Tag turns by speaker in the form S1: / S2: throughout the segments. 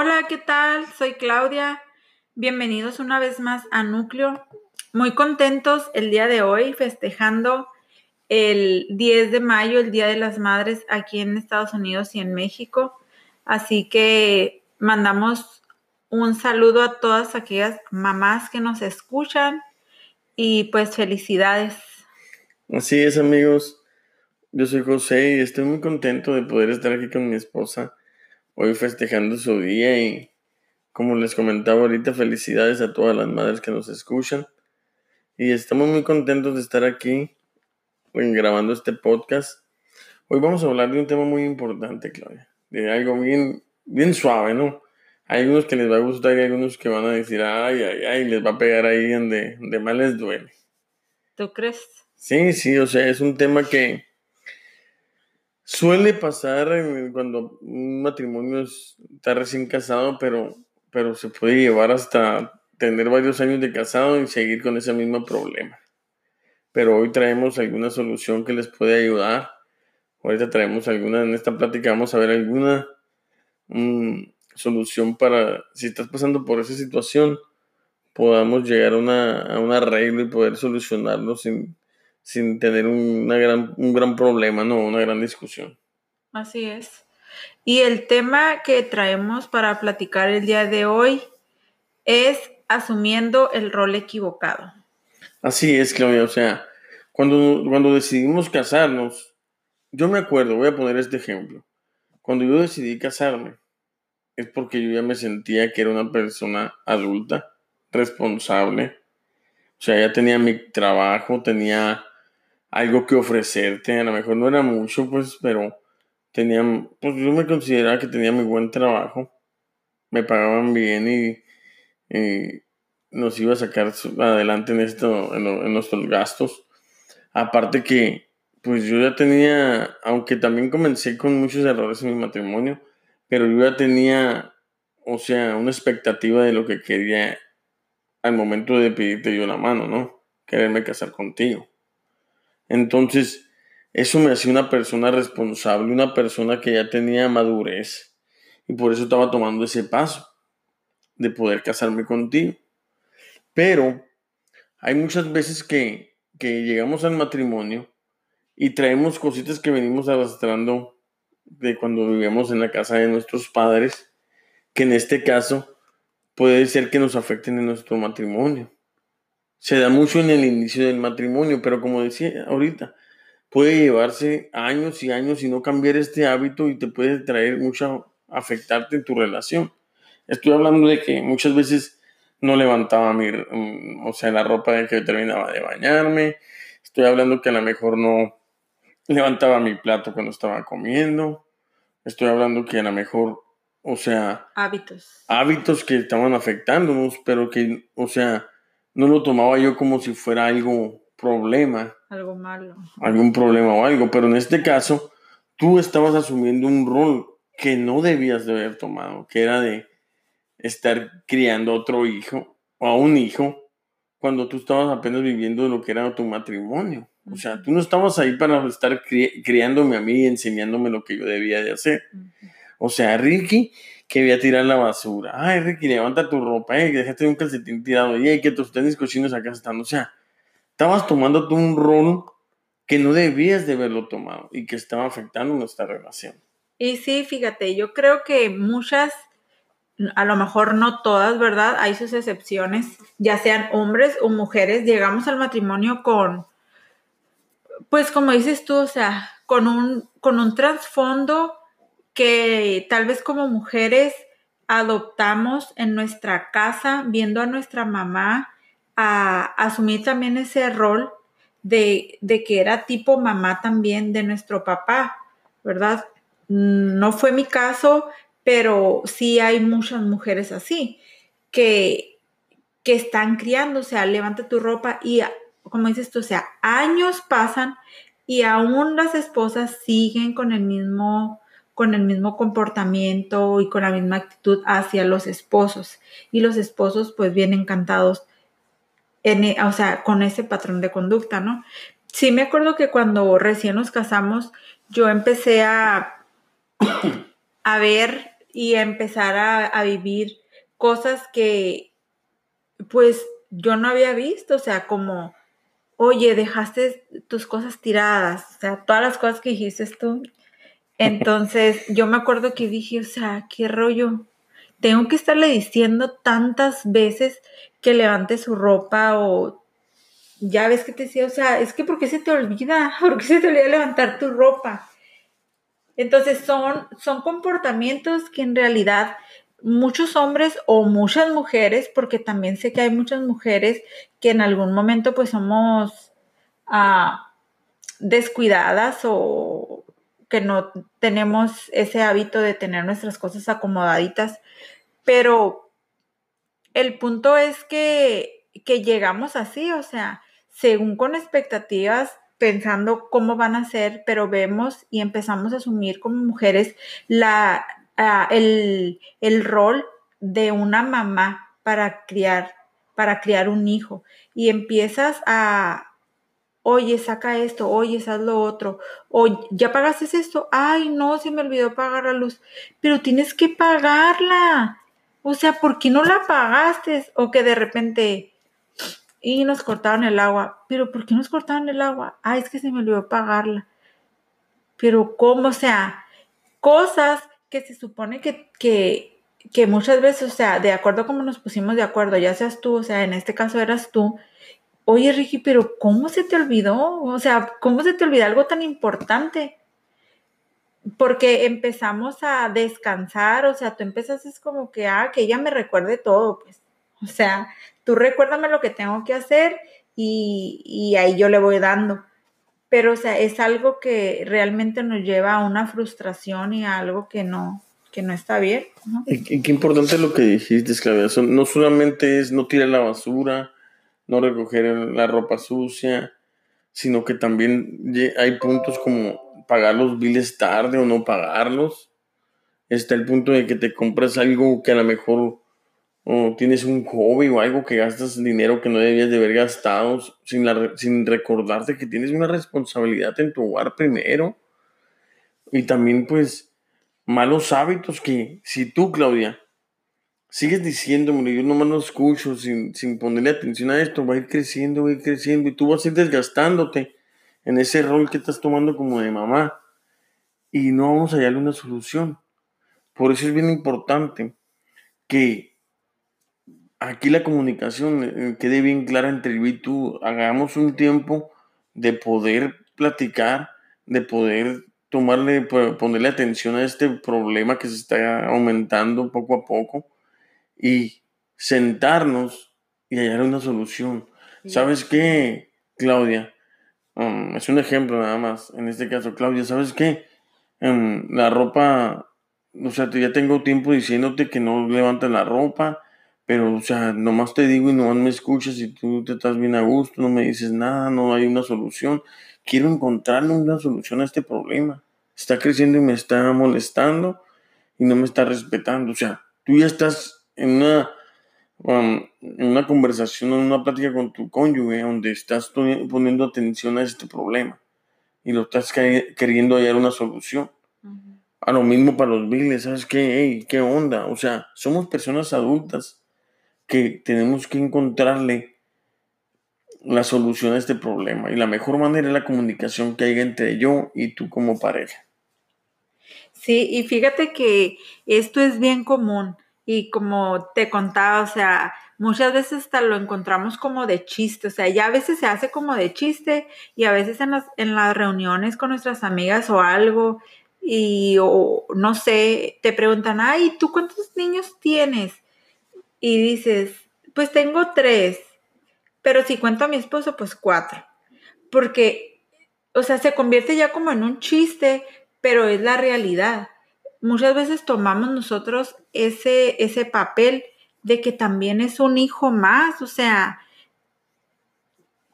S1: Hola, ¿qué tal? Soy Claudia. Bienvenidos una vez más a Núcleo. Muy contentos el día de hoy festejando el 10 de mayo, el Día de las Madres aquí en Estados Unidos y en México. Así que mandamos un saludo a todas aquellas mamás que nos escuchan y pues felicidades.
S2: Así es amigos, yo soy José y estoy muy contento de poder estar aquí con mi esposa hoy festejando su día y como les comentaba ahorita, felicidades a todas las madres que nos escuchan. Y estamos muy contentos de estar aquí grabando este podcast. Hoy vamos a hablar de un tema muy importante, Claudia. De algo bien, bien suave, ¿no? Hay algunos que les va a gustar y hay algunos que van a decir, ay, ay, ay, les va a pegar ahí donde, donde más les duele.
S1: ¿Tú crees?
S2: Sí, sí, o sea, es un tema que, Suele pasar cuando un matrimonio está recién casado, pero, pero se puede llevar hasta tener varios años de casado y seguir con ese mismo problema. Pero hoy traemos alguna solución que les puede ayudar. Ahorita traemos alguna, en esta plática vamos a ver alguna mm, solución para, si estás pasando por esa situación, podamos llegar a, una, a un arreglo y poder solucionarlo sin, sin tener una gran, un gran problema, no, una gran discusión.
S1: Así es. Y el tema que traemos para platicar el día de hoy es asumiendo el rol equivocado.
S2: Así es, Claudia. O sea, cuando, cuando decidimos casarnos, yo me acuerdo, voy a poner este ejemplo. Cuando yo decidí casarme, es porque yo ya me sentía que era una persona adulta, responsable. O sea, ya tenía mi trabajo, tenía algo que ofrecerte. A lo mejor no era mucho, pues, pero tenía, pues yo me consideraba que tenía muy buen trabajo. Me pagaban bien y, nos iba a sacar adelante en, esto, en, nuestros gastos. Aparte que, pues yo ya tenía, aunque también comencé con muchos errores en mi matrimonio, pero yo ya tenía, o sea, una expectativa de lo que quería al momento de pedirte yo la mano, ¿no? Quererme casar contigo. Entonces, eso me hacía una persona responsable, una persona que ya tenía madurez. Y por eso estaba tomando ese paso de poder casarme contigo. Pero hay muchas veces que, que llegamos al matrimonio y traemos cositas que venimos arrastrando de cuando vivíamos en la casa de nuestros padres, que en este caso puede ser que nos afecten en nuestro matrimonio se da mucho en el inicio del matrimonio, pero como decía ahorita, puede llevarse años y años y no cambiar este hábito y te puede traer mucho, afectarte en tu relación. Estoy hablando de que muchas veces no levantaba mi, mm, o sea, la ropa de que terminaba de bañarme. Estoy hablando que a lo mejor no levantaba mi plato cuando estaba comiendo. Estoy hablando que a lo mejor, o sea...
S1: Hábitos.
S2: Hábitos que estaban afectándonos, pero que, o sea, no lo tomaba yo como si fuera algo problema.
S1: Algo malo.
S2: Algún problema o algo, pero en este caso tú estabas asumiendo un rol que no debías de haber tomado, que era de estar criando a otro hijo o a un hijo cuando tú estabas apenas viviendo lo que era tu matrimonio. O sea, tú no estabas ahí para estar criándome a mí y enseñándome lo que yo debía de hacer. O sea, Ricky que voy a tirar la basura. Ay, Ricky, levanta tu ropa, eh, dejaste un calcetín tirado, y que tus tenis cochinos acá están. O sea, estabas tomando tú un rol que no debías de haberlo tomado y que estaba afectando nuestra relación.
S1: Y sí, fíjate, yo creo que muchas, a lo mejor no todas, ¿verdad? Hay sus excepciones, ya sean hombres o mujeres, llegamos al matrimonio con, pues como dices tú, o sea, con un, con un trasfondo que tal vez como mujeres adoptamos en nuestra casa, viendo a nuestra mamá a asumir también ese rol de, que era tipo mamá también de nuestro papá, ¿verdad? No fue mi caso, pero sí hay muchas mujeres así, que, que están criando, o sea, levanta tu ropa y, como dices tú, o sea, años pasan y aún las esposas siguen con el mismo con el mismo comportamiento y con la misma actitud hacia los esposos. Y los esposos pues bien encantados, en, e, o sea, con ese patrón de conducta, ¿no? Sí me acuerdo que cuando recién nos casamos, yo empecé a, a ver y empezar a, a vivir cosas que pues yo no había visto, o sea, como, oye, dejaste tus cosas tiradas, o sea, todas las cosas que dijiste tú. Entonces, yo me acuerdo que dije, o sea, qué rollo. Tengo que estarle diciendo tantas veces que levante su ropa o ya ves que te decía, o sea, es que ¿por qué se te olvida? ¿Por qué se te olvida levantar tu ropa? Entonces son, son comportamientos que en realidad muchos hombres o muchas mujeres, porque también sé que hay muchas mujeres que en algún momento pues somos ah, descuidadas o que no tenemos ese hábito de tener nuestras cosas acomodaditas, pero el punto es que, que llegamos así, o sea, según con expectativas pensando cómo van a ser, pero vemos y empezamos a asumir como mujeres la, el, el, rol de una mamá para criar, para criar un hijo. Y empiezas a, oye, saca esto, oye, haz lo otro, o ya pagaste esto, ay, no, se me olvidó pagar la luz, pero tienes que pagarla. O sea, ¿por qué no la pagaste? O que de repente, y nos cortaron el agua. Pero ¿por qué nos cortaron el agua? Ay, es que se me olvidó pagarla. Pero ¿cómo? O sea, cosas que se supone que, que, que muchas veces, o sea, de acuerdo como nos pusimos de acuerdo, ya seas tú, o sea, en este caso eras tú, oye Ricky, pero ¿cómo se te olvidó? O sea, ¿cómo se te olvidó algo tan importante? Porque empezamos a descansar, o sea, tú empezas es como que, ah, que ella me recuerde todo, pues. O sea, tú recuérdame lo que tengo que hacer y, y ahí yo le voy dando pero o sea, es algo que realmente nos lleva a una frustración y a algo que no, que no está bien.
S2: Y, qué importante lo que dijiste, Claudia. No solamente es no tirar la basura, no recoger la ropa sucia, sino que también hay puntos como pagar los biles tarde o no pagarlos. Está el punto de que te compras algo que a lo mejor o tienes un hobby o algo que gastas dinero que no debías de haber gastado sin, sin recordarte que tienes una responsabilidad en tu hogar primero. Y también pues malos hábitos que si tú, Claudia, sigues diciéndome, yo nomás lo escucho sin, sin ponerle atención a esto, va a ir creciendo, va a ir creciendo y tú vas a ir desgastándote en ese rol que estás tomando como de mamá y no vamos a hallarle una solución. Por eso es bien importante que aquí la comunicación eh, quede bien clara entre yo y tú. Hagamos un tiempo de poder platicar, de poder tomarle, ponerle atención a este problema que se está aumentando poco a poco y sentarnos y hallar una solución. ¿Sabes qué, Claudia? Um, es un ejemplo nada más. En este caso, Claudia, ¿sabes qué? Um, la ropa, o sea, ya tengo tiempo diciéndote que no levantes la ropa, pero, o sea, nomás te digo y nomás me escuchas y tú te estás bien a gusto, no me dices nada, no hay una solución. Quiero encontrarle una solución a este problema. Está creciendo y me está molestando y no me está respetando. O sea, tú ya estás en una, um, en una conversación, en una plática con tu cónyuge donde estás poniendo atención a este problema y lo estás queriendo hallar una solución. A lo mismo para los biles, ¿sabes qué? ¿Qué onda? O sea, somos personas adultas que tenemos que encontrarle la solución a este problema. Y la mejor manera es la comunicación que haya entre yo y tú como pareja.
S1: Sí, y fíjate que esto es bien común. Y como te contaba, o sea, muchas veces hasta lo encontramos como de chiste, o sea, ya a veces se hace como de chiste y a veces en las, en las reuniones con nuestras amigas o algo, y o no sé, te preguntan, ay, ¿tú cuántos niños tienes? y dices, pues tengo tres, pero si cuento a mi esposo, pues cuatro. Porque, o sea, se convierte ya como en un chiste, pero es la realidad. Muchas veces tomamos nosotros ese, ese papel de que también es un hijo más, o sea,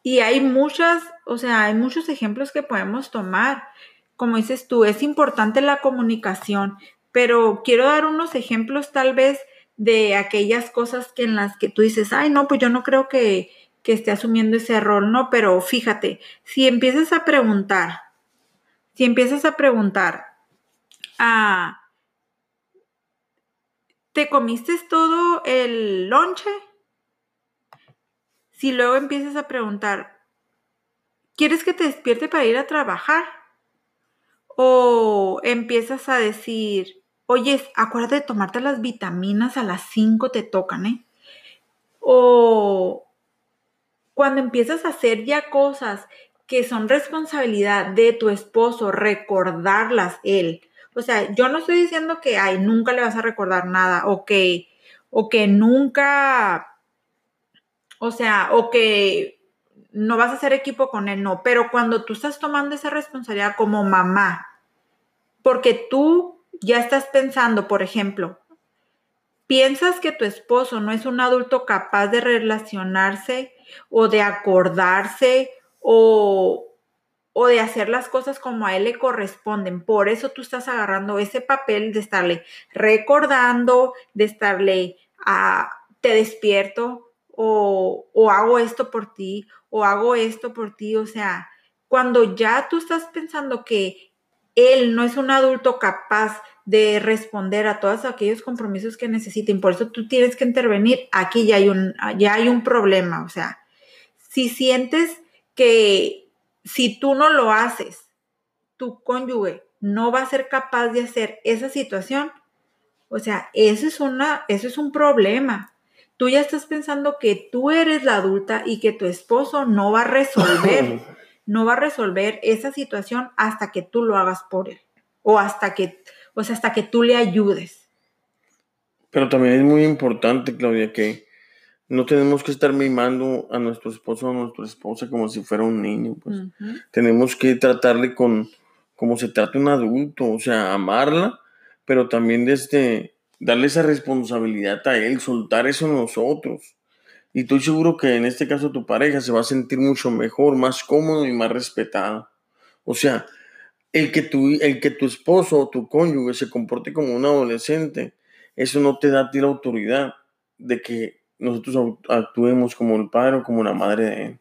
S1: y hay muchas, o sea, hay muchos ejemplos que podemos tomar. Como dices tú, es importante la comunicación, pero quiero dar unos ejemplos tal vez de aquellas cosas que en las que tú dices, ay, no, pues yo no creo que, que esté asumiendo ese rol, no, pero fíjate, si empiezas a preguntar, si empiezas a preguntar, a, ¿te comiste todo el lonche? Si luego empiezas a preguntar, ¿quieres que te despierte para ir a trabajar? O empiezas a decir, oye, acuérdate de tomarte las vitaminas a las 5 te tocan, ¿eh? O cuando empiezas a hacer ya cosas que son responsabilidad de tu esposo, recordarlas él. O sea, yo no estoy diciendo que, ay, nunca le vas a recordar nada o que, o que nunca, o sea, o que no vas a hacer equipo con él, no, pero cuando tú estás tomando esa responsabilidad como mamá, porque tú ya estás pensando, por ejemplo, piensas que tu esposo no es un adulto capaz de relacionarse o de acordarse o, o de hacer las cosas como a él le corresponden. Por eso tú estás agarrando ese papel de estarle recordando, de estarle a, ah, te despierto o, o hago esto por ti o hago esto por ti. O sea, cuando ya tú estás pensando que él no es un adulto capaz de responder a todos aquellos compromisos que necesiten, por eso tú tienes que intervenir, aquí ya hay un, ya hay un problema. O sea, si sientes que si tú no lo haces, tu cónyuge no va a ser capaz de hacer esa situación, o sea, eso es, una, eso es un problema. Tú ya estás pensando que tú eres la adulta y que tu esposo no va a resolver, no va a resolver esa situación hasta que tú lo hagas por él o hasta que, o sea, hasta que tú le ayudes.
S2: Pero también es muy importante, Claudia, que no tenemos que estar mimando a nuestro esposo o a nuestra esposa como si fuera un niño, pues. Tenemos que tratarle con como se trata un adulto, o sea, amarla, pero también desde darle esa responsabilidad a él, soltar eso a nosotros. Y estoy seguro que en este caso tu pareja se va a sentir mucho mejor, más cómodo y más respetado. O sea, el que tu, el que tu esposo o tu cónyuge se comporte como un adolescente, eso no te da a ti la autoridad de que nosotros actuemos como el padre o como la madre de él.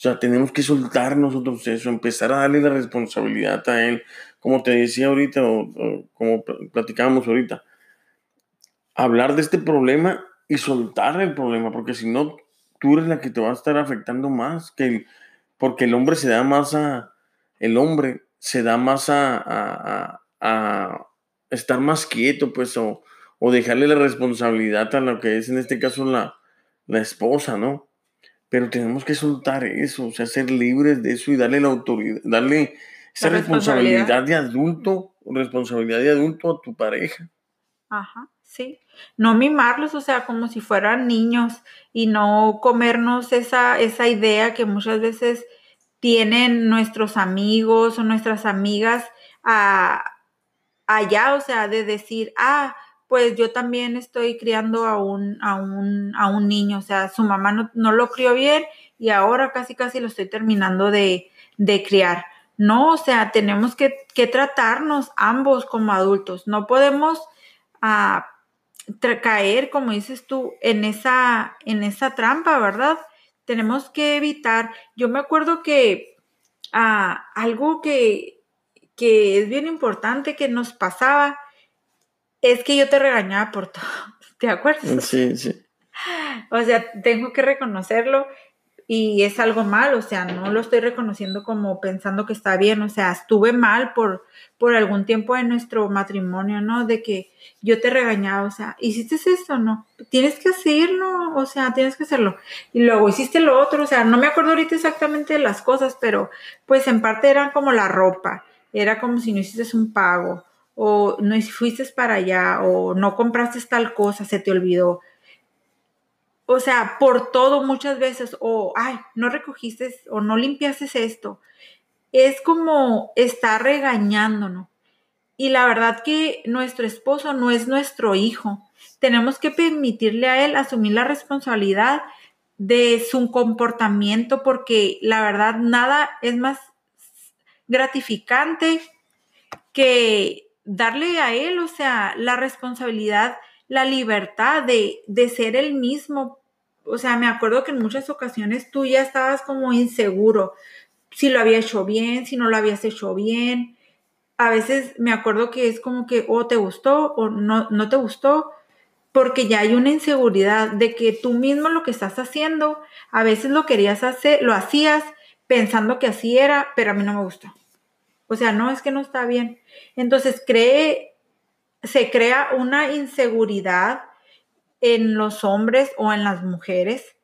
S2: O sea, tenemos que soltar nosotros eso, empezar a darle la responsabilidad a él, como te decía ahorita o, como platicábamos ahorita. Hablar de este problema y soltar el problema, porque si no, tú eres la que te va a estar afectando más, que porque el hombre se da más a, el hombre se da más a, a, a estar más quieto, pues, o, o dejarle la responsabilidad a lo que es en este caso la, la esposa, ¿no? Pero tenemos que soltar eso, o sea, ser libres de eso y darle la autoridad, darle esa responsabilidad. de adulto, responsabilidad de adulto a tu pareja.
S1: Ajá, sí. No mimarlos, o sea, como si fueran niños y no comernos esa, esa idea que muchas veces tienen nuestros amigos o nuestras amigas a, allá, o sea, de decir, ah, pues yo también estoy criando a un, a un, a un niño, o sea, su mamá no, lo crió bien y ahora casi casi lo estoy terminando de, criar. No, o sea, tenemos que, tratarnos ambos como adultos. No podemos ah, caer, como dices tú, en esa, en esa trampa, ¿verdad? Tenemos que evitar. Yo me acuerdo que ah, algo que, que es bien importante que nos pasaba es que yo te regañaba por todo, ¿te acuerdas?
S2: Sí, sí.
S1: O sea, tengo que reconocerlo y es algo mal, o sea, no lo estoy reconociendo como pensando que está bien, o sea, estuve mal por, por algún tiempo en nuestro matrimonio, ¿no? De que yo te regañaba, o sea, ¿hiciste esto? No, tienes que hacerlo, o sea, tienes que hacerlo. Y luego hiciste lo otro, o sea, no me acuerdo ahorita exactamente de las cosas, pero pues en parte eran como la ropa, era como si no hiciste un pago, o no fuiste para allá, o no compraste tal cosa, se te olvidó. O sea, por todo muchas veces, o, ay, no recogiste o no limpiaste esto. Es como estar regañándonos. Y la verdad que nuestro esposo no es nuestro hijo. Tenemos que permitirle a él asumir la responsabilidad de su comportamiento porque la verdad nada es más gratificante que darle a él, o sea, la responsabilidad, la libertad de, de ser el mismo. O sea, me acuerdo que en muchas ocasiones tú ya estabas como inseguro si lo había hecho bien, si no lo habías hecho bien. A veces me acuerdo que es como que o te gustó o no, no te gustó. porque ya hay una inseguridad de que tú mismo lo que estás haciendo, a veces lo querías hacer, lo hacías pensando que así era, pero a mí no me gustó. O sea, no es que no está bien. Entonces cree, se crea una inseguridad en los hombres o en las mujeres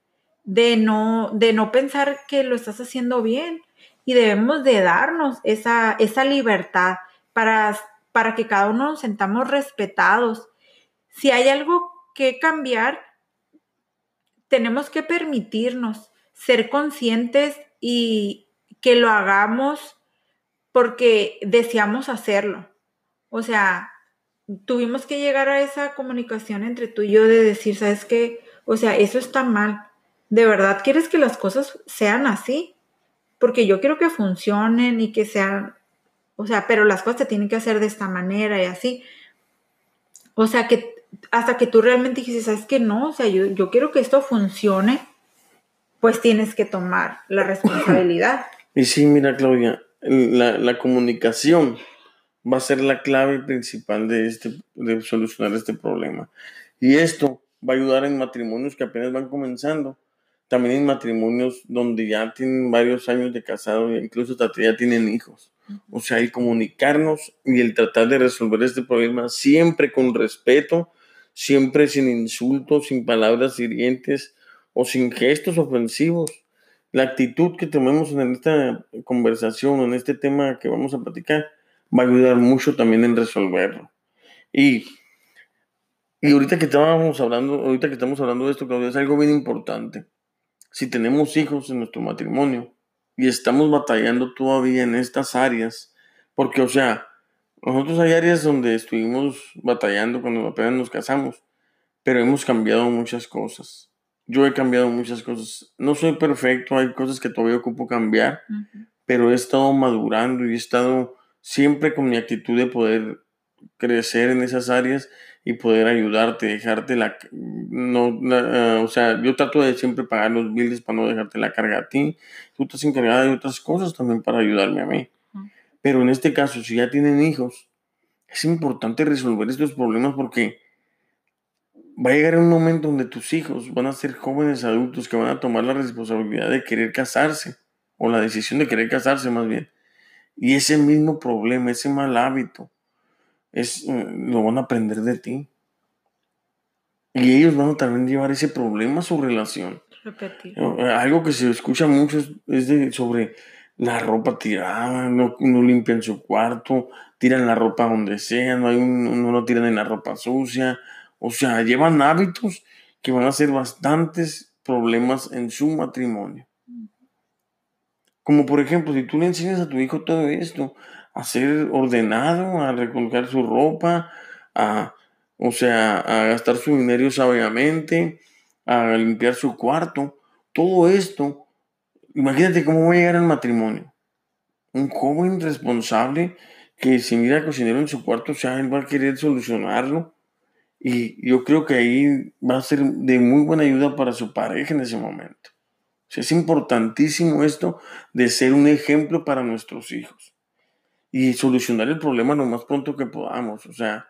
S1: de no, de no pensar que lo estás haciendo bien. Y debemos de darnos esa, esa libertad para, para que cada uno nos sentamos respetados. Si hay algo que cambiar, tenemos que permitirnos ser conscientes y que lo hagamos porque deseamos hacerlo. O sea, tuvimos que llegar a esa comunicación entre tú y yo de decir, ¿sabes qué? O sea, eso está mal. ¿De verdad quieres que las cosas sean así? Porque yo quiero que funcionen y que sean, o sea, pero las cosas se tienen que hacer de esta manera y así. O sea, que hasta que tú realmente dijiste, ¿sabes qué? No, o sea, yo, yo quiero que esto funcione, pues tienes que tomar la responsabilidad.
S2: Y sí, mira, Claudia, la, comunicación va a ser la clave principal de, este, de solucionar este problema. Y esto va a ayudar en matrimonios que apenas van comenzando, también en matrimonios donde ya tienen varios años de casado e incluso ya tienen hijos. O sea, el comunicarnos y el tratar de resolver este problema siempre con respeto, siempre sin insultos, sin palabras hirientes o sin gestos ofensivos la actitud que tomemos en esta conversación, en este tema que vamos a platicar, va a ayudar mucho también en resolverlo. Y, y ahorita que estábamos hablando, ahorita que estamos hablando de esto, Claudia, es algo bien importante. Si tenemos hijos en nuestro matrimonio y estamos batallando todavía en estas áreas, porque, o sea, nosotros hay áreas donde estuvimos batallando cuando apenas nos casamos, pero hemos cambiado muchas cosas yo he cambiado muchas cosas. No soy perfecto, hay cosas que todavía ocupo cambiar, pero he estado madurando y he estado siempre con mi actitud de poder crecer en esas áreas y poder ayudarte, dejarte la... No, ah, o sea, yo trato de siempre pagar los billes para no dejarte la carga a ti. Tú estás encargada de otras cosas también para ayudarme a mí. Pero en este caso, si ya tienen hijos, es importante resolver estos problemas porque va a llegar un momento donde tus hijos van a ser jóvenes adultos que van a tomar la responsabilidad de querer casarse, o la decisión de querer casarse más bien. Y ese mismo problema, ese mal hábito, es, eh, lo van a aprender de ti. Y ellos van a también llevar ese problema a su relación. Repetir. Eh, algo que se escucha mucho es, de, sobre la ropa tirada, no, no, limpian su cuarto, tiran la ropa donde sea, no, hay un, no lo tiran en la ropa sucia, o sea, llevan hábitos que van a ser bastantes problemas en su matrimonio. Como por ejemplo, si tú le enseñas a tu hijo todo esto, a ser ordenado, a recolocar su ropa, a, o sea, a gastar su dinero sabiamente, a limpiar su cuarto, todo esto, imagínate cómo va a llegar al matrimonio. Un joven responsable que si mira cocinero en su cuarto, o sea, él va a querer solucionarlo y yo creo que ahí va a ser de muy buena ayuda para su pareja en ese momento. es importantísimo esto de ser un ejemplo para nuestros hijos y solucionar el problema lo más pronto que podamos. O sea,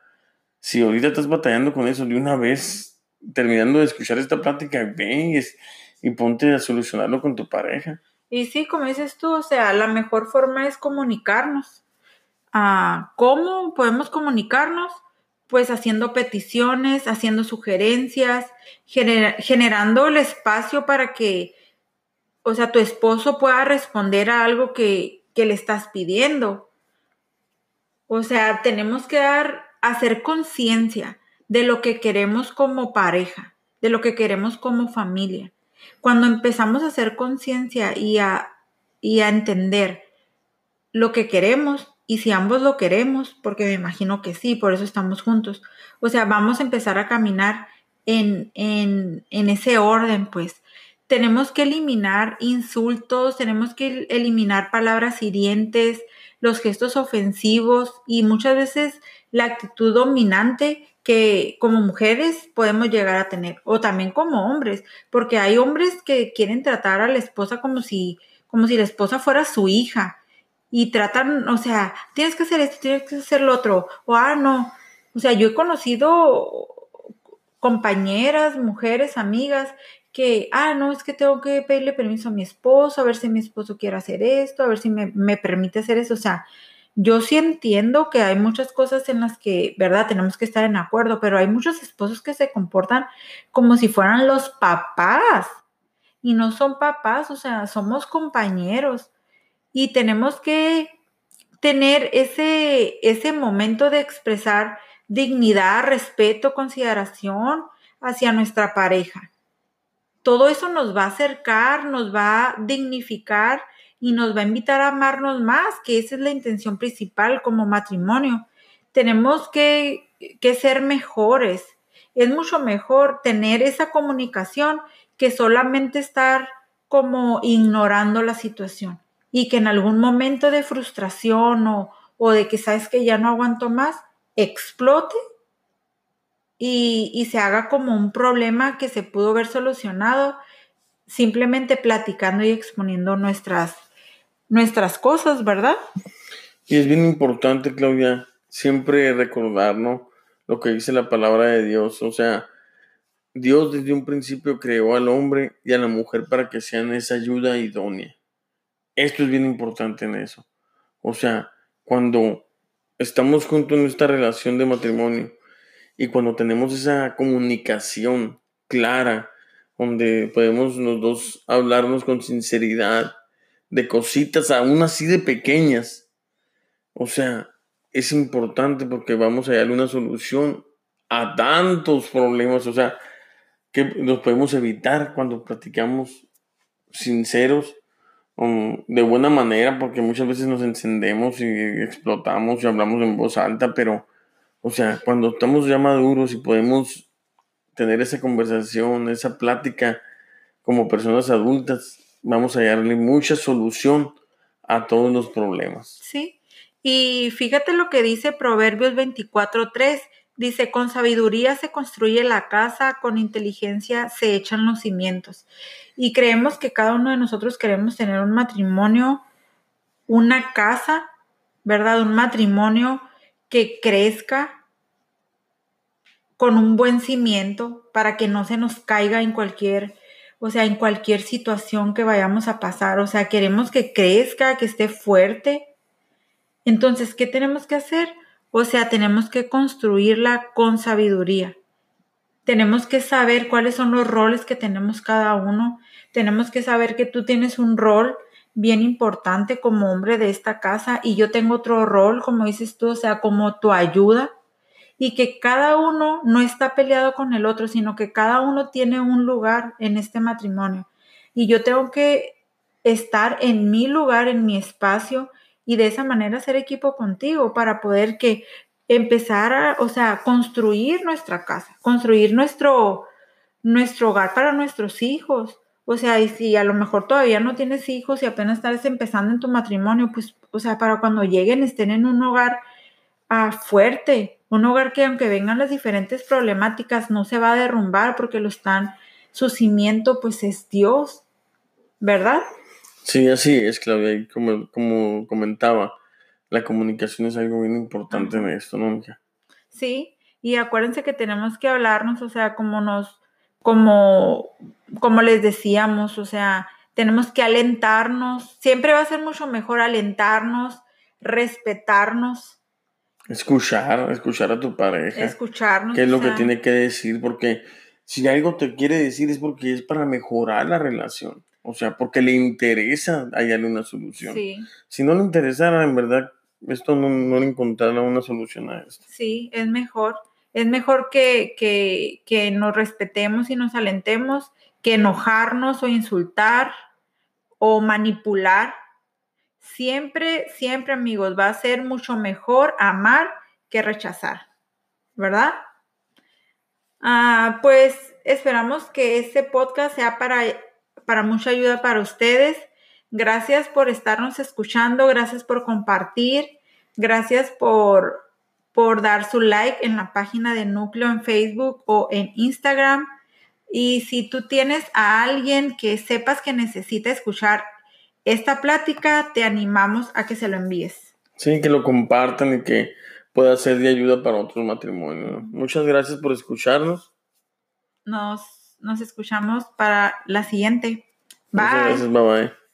S2: si ahorita estás batallando con eso de una vez, terminando de escuchar esta plática, ven y, y ponte a solucionarlo con tu pareja.
S1: Y sí, como dices tú, o sea, la mejor forma es comunicarnos. Ah, ¿Cómo podemos comunicarnos? Pues haciendo peticiones, haciendo sugerencias, generando el espacio para que, o sea, tu esposo pueda responder a algo que, que le estás pidiendo. O sea, tenemos que dar, hacer conciencia de lo que queremos como pareja, de lo que queremos como familia. Cuando empezamos a hacer conciencia y a, y a entender lo que queremos, y si ambos lo queremos, porque me imagino que sí, por eso estamos juntos, o sea, vamos a empezar a caminar en, en, en ese orden, pues. Tenemos que eliminar insultos, tenemos que eliminar palabras hirientes, los gestos ofensivos y muchas veces la actitud dominante que como mujeres podemos llegar a tener o también como hombres, porque hay hombres que quieren tratar a la esposa como si como si la esposa fuera su hija y tratan, o sea, tienes que hacer esto, tienes que hacer lo otro, o ah, no. O sea, yo he conocido compañeras, mujeres, amigas, que, ah, no, es que tengo que pedirle permiso a mi esposo, a ver si mi esposo quiere hacer esto, a ver si me, me permite hacer eso. O sea, yo sí entiendo que hay muchas cosas en las que, ¿verdad? Tenemos que estar en acuerdo, pero hay muchos esposos que se comportan como si fueran los papás y no son papás, o sea, somos compañeros y tenemos que tener ese, ese momento de expresar dignidad, respeto, consideración hacia nuestra pareja. Todo eso nos va a acercar, nos va a dignificar y nos va a invitar a amarnos más, que esa es la intención principal como matrimonio. Tenemos que, que ser mejores. Es mucho mejor tener esa comunicación que solamente estar como ignorando la situación y que en algún momento de frustración o, o de que sabes que ya no aguanto más, explote y, y, se haga como un problema que se pudo haber solucionado simplemente platicando y exponiendo nuestras nuestras cosas, ¿verdad?
S2: Y es bien importante, Claudia, siempre recordarnos lo que dice la palabra de Dios. O sea, Dios desde un principio creó al hombre y a la mujer para que sean esa ayuda idónea. Esto es bien importante en eso. O sea, cuando estamos juntos en esta relación de matrimonio y cuando tenemos esa comunicación clara, donde podemos los dos hablarnos con sinceridad, de cositas aún así de pequeñas. O sea, es importante porque vamos a darle una solución a tantos problemas. O sea, que los podemos evitar cuando platicamos sinceros, um, de buena manera, porque muchas veces nos encendemos y explotamos y hablamos en voz alta, pero, o sea, cuando estamos ya maduros y podemos tener esa conversación, esa plática como personas adultas, vamos a darle mucha solución a todos los problemas.
S1: Sí, y fíjate lo que dice Proverbios 24.3. Dice, con sabiduría se construye la casa, con inteligencia se echan los cimientos. Y creemos que cada uno de nosotros queremos tener un matrimonio, una casa, ¿verdad? Un matrimonio que crezca con un buen cimiento para que no se nos caiga en cualquier o sea, en cualquier situación que vayamos a pasar, o sea, queremos que crezca, que esté fuerte. Entonces, ¿qué tenemos que hacer? O sea, tenemos que construirla con sabiduría. Tenemos que saber cuáles son los roles que tenemos cada uno. Tenemos que saber que tú tienes un rol bien importante como hombre de esta casa y yo tengo otro rol, como dices tú, o sea, como tu ayuda y que cada uno no está peleado con el otro, sino que cada uno tiene un lugar en este matrimonio. Y yo tengo que estar en mi lugar, en mi espacio y de esa manera hacer equipo contigo para poder que empezar a, o sea, construir nuestra casa, construir nuestro, nuestro hogar para nuestros hijos. O sea, y si a lo mejor todavía no tienes hijos y apenas estás empezando en tu matrimonio, pues, o sea, para cuando lleguen estén en un hogar ah, fuerte, un hogar que aunque vengan las diferentes problemáticas no se va a derrumbar porque lo están, su cimiento pues es Dios, ¿verdad?
S2: Sí, así es, Claudia. Y como, como comentaba, la comunicación es algo bien importante en esto, ¿no?
S1: Sí, y acuérdense que tenemos que hablarnos, o sea, como nos, como, como les decíamos, o sea, tenemos que alentarnos. Siempre va a ser mucho mejor alentarnos, respetarnos,
S2: Escuchar, escuchar a tu pareja.
S1: Escucharnos.
S2: ¿Qué es lo que tiene que decir? Porque si algo te quiere decir es porque es para mejorar la relación. O sea, porque le interesa hallarle una solución. Sí. Si no le interesara, en verdad, esto no, no le encontrara una solución a esto.
S1: Sí, es mejor. Es mejor que, que, que nos respetemos y nos alentemos que enojarnos o insultar o manipular siempre, siempre amigos, va a ser mucho mejor amar que rechazar, ¿verdad? Ah, pues esperamos que este podcast sea para, para mucha ayuda para ustedes. Gracias por estarnos escuchando, gracias por compartir, gracias por, por dar su like en la página de Núcleo en Facebook o en Instagram. Y si tú tienes a alguien que sepas que necesita escuchar esta plática, te animamos a que se lo envíes.
S2: Sí, que lo compartan y que pueda ser de ayuda para otros matrimonios. Muchas gracias por escucharnos.
S1: nos, nos escuchamos para la siguiente.
S2: Muchas
S1: Bye.
S2: gracias, bye bye.